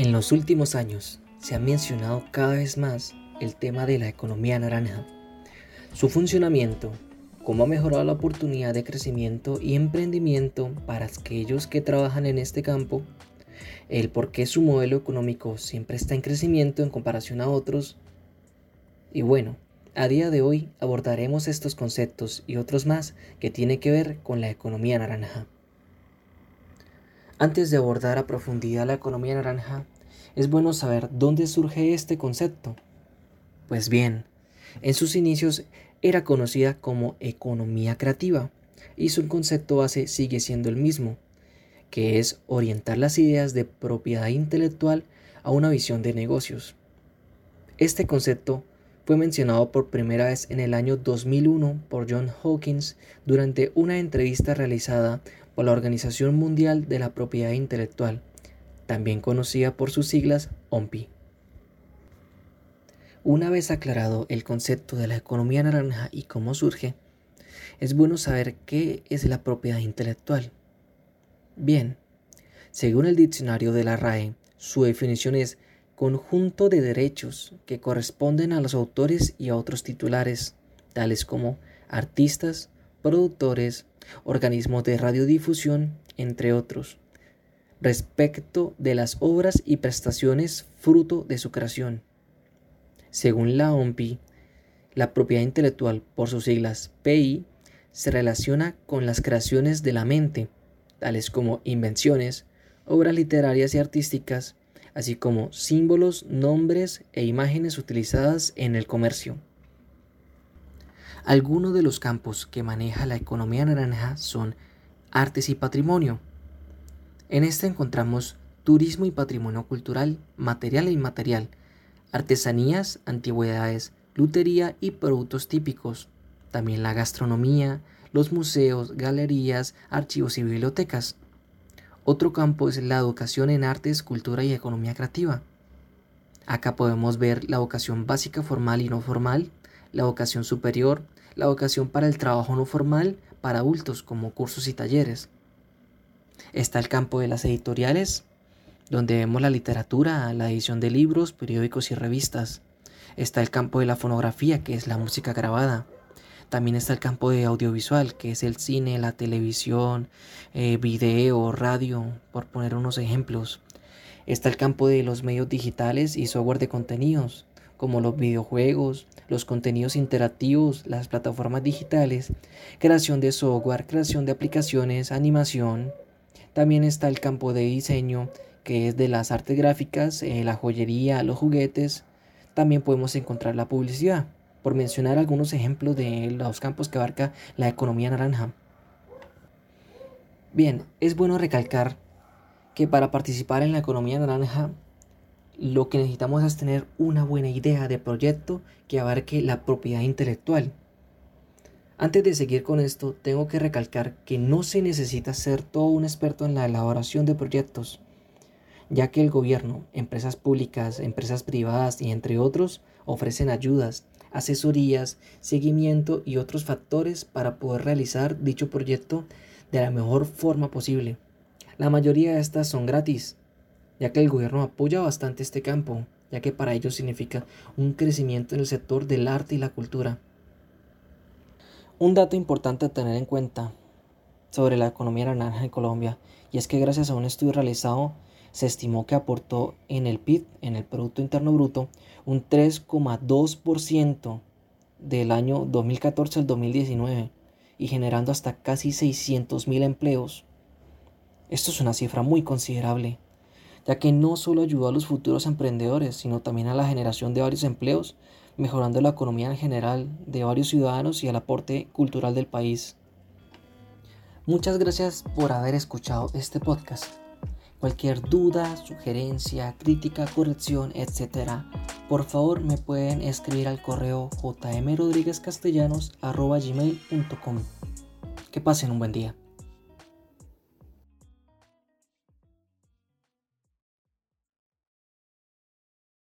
En los últimos años se ha mencionado cada vez más el tema de la economía naranja, su funcionamiento, cómo ha mejorado la oportunidad de crecimiento y emprendimiento para aquellos que trabajan en este campo, el por qué su modelo económico siempre está en crecimiento en comparación a otros, y bueno, a día de hoy abordaremos estos conceptos y otros más que tienen que ver con la economía naranja. Antes de abordar a profundidad la economía naranja, es bueno saber dónde surge este concepto. Pues bien, en sus inicios era conocida como economía creativa y su concepto base sigue siendo el mismo, que es orientar las ideas de propiedad intelectual a una visión de negocios. Este concepto fue mencionado por primera vez en el año 2001 por John Hawkins durante una entrevista realizada por la Organización Mundial de la Propiedad Intelectual, también conocida por sus siglas OMPI. Una vez aclarado el concepto de la economía naranja y cómo surge, es bueno saber qué es la propiedad intelectual. Bien, según el diccionario de la RAE, su definición es conjunto de derechos que corresponden a los autores y a otros titulares, tales como artistas, productores, organismos de radiodifusión, entre otros, respecto de las obras y prestaciones fruto de su creación. Según la OMPI, la propiedad intelectual, por sus siglas PI, se relaciona con las creaciones de la mente, tales como invenciones, obras literarias y artísticas, así como símbolos, nombres e imágenes utilizadas en el comercio. Algunos de los campos que maneja la economía naranja son artes y patrimonio. En este encontramos turismo y patrimonio cultural, material e inmaterial, artesanías, antigüedades, lutería y productos típicos, también la gastronomía, los museos, galerías, archivos y bibliotecas. Otro campo es la educación en artes, cultura y economía creativa. Acá podemos ver la educación básica formal y no formal, la educación superior, la educación para el trabajo no formal para adultos como cursos y talleres. Está el campo de las editoriales, donde vemos la literatura, la edición de libros, periódicos y revistas. Está el campo de la fonografía, que es la música grabada. También está el campo de audiovisual, que es el cine, la televisión, eh, video, radio, por poner unos ejemplos. Está el campo de los medios digitales y software de contenidos, como los videojuegos, los contenidos interactivos, las plataformas digitales, creación de software, creación de aplicaciones, animación. También está el campo de diseño, que es de las artes gráficas, eh, la joyería, los juguetes. También podemos encontrar la publicidad por mencionar algunos ejemplos de los campos que abarca la economía naranja. Bien, es bueno recalcar que para participar en la economía naranja lo que necesitamos es tener una buena idea de proyecto que abarque la propiedad intelectual. Antes de seguir con esto, tengo que recalcar que no se necesita ser todo un experto en la elaboración de proyectos, ya que el gobierno, empresas públicas, empresas privadas y entre otros ofrecen ayudas, asesorías, seguimiento y otros factores para poder realizar dicho proyecto de la mejor forma posible. La mayoría de estas son gratis, ya que el gobierno apoya bastante este campo, ya que para ello significa un crecimiento en el sector del arte y la cultura. Un dato importante a tener en cuenta sobre la economía naranja en Colombia, y es que gracias a un estudio realizado se estimó que aportó en el PIB, en el Producto Interno Bruto, un 3,2% del año 2014 al 2019 y generando hasta casi 600.000 empleos. Esto es una cifra muy considerable, ya que no solo ayudó a los futuros emprendedores, sino también a la generación de varios empleos, mejorando la economía en general de varios ciudadanos y el aporte cultural del país. Muchas gracias por haber escuchado este podcast. Cualquier duda, sugerencia, crítica, corrección, etc. Por favor me pueden escribir al correo jmrodríguezcastellanos.gmail.com Que pasen un buen día.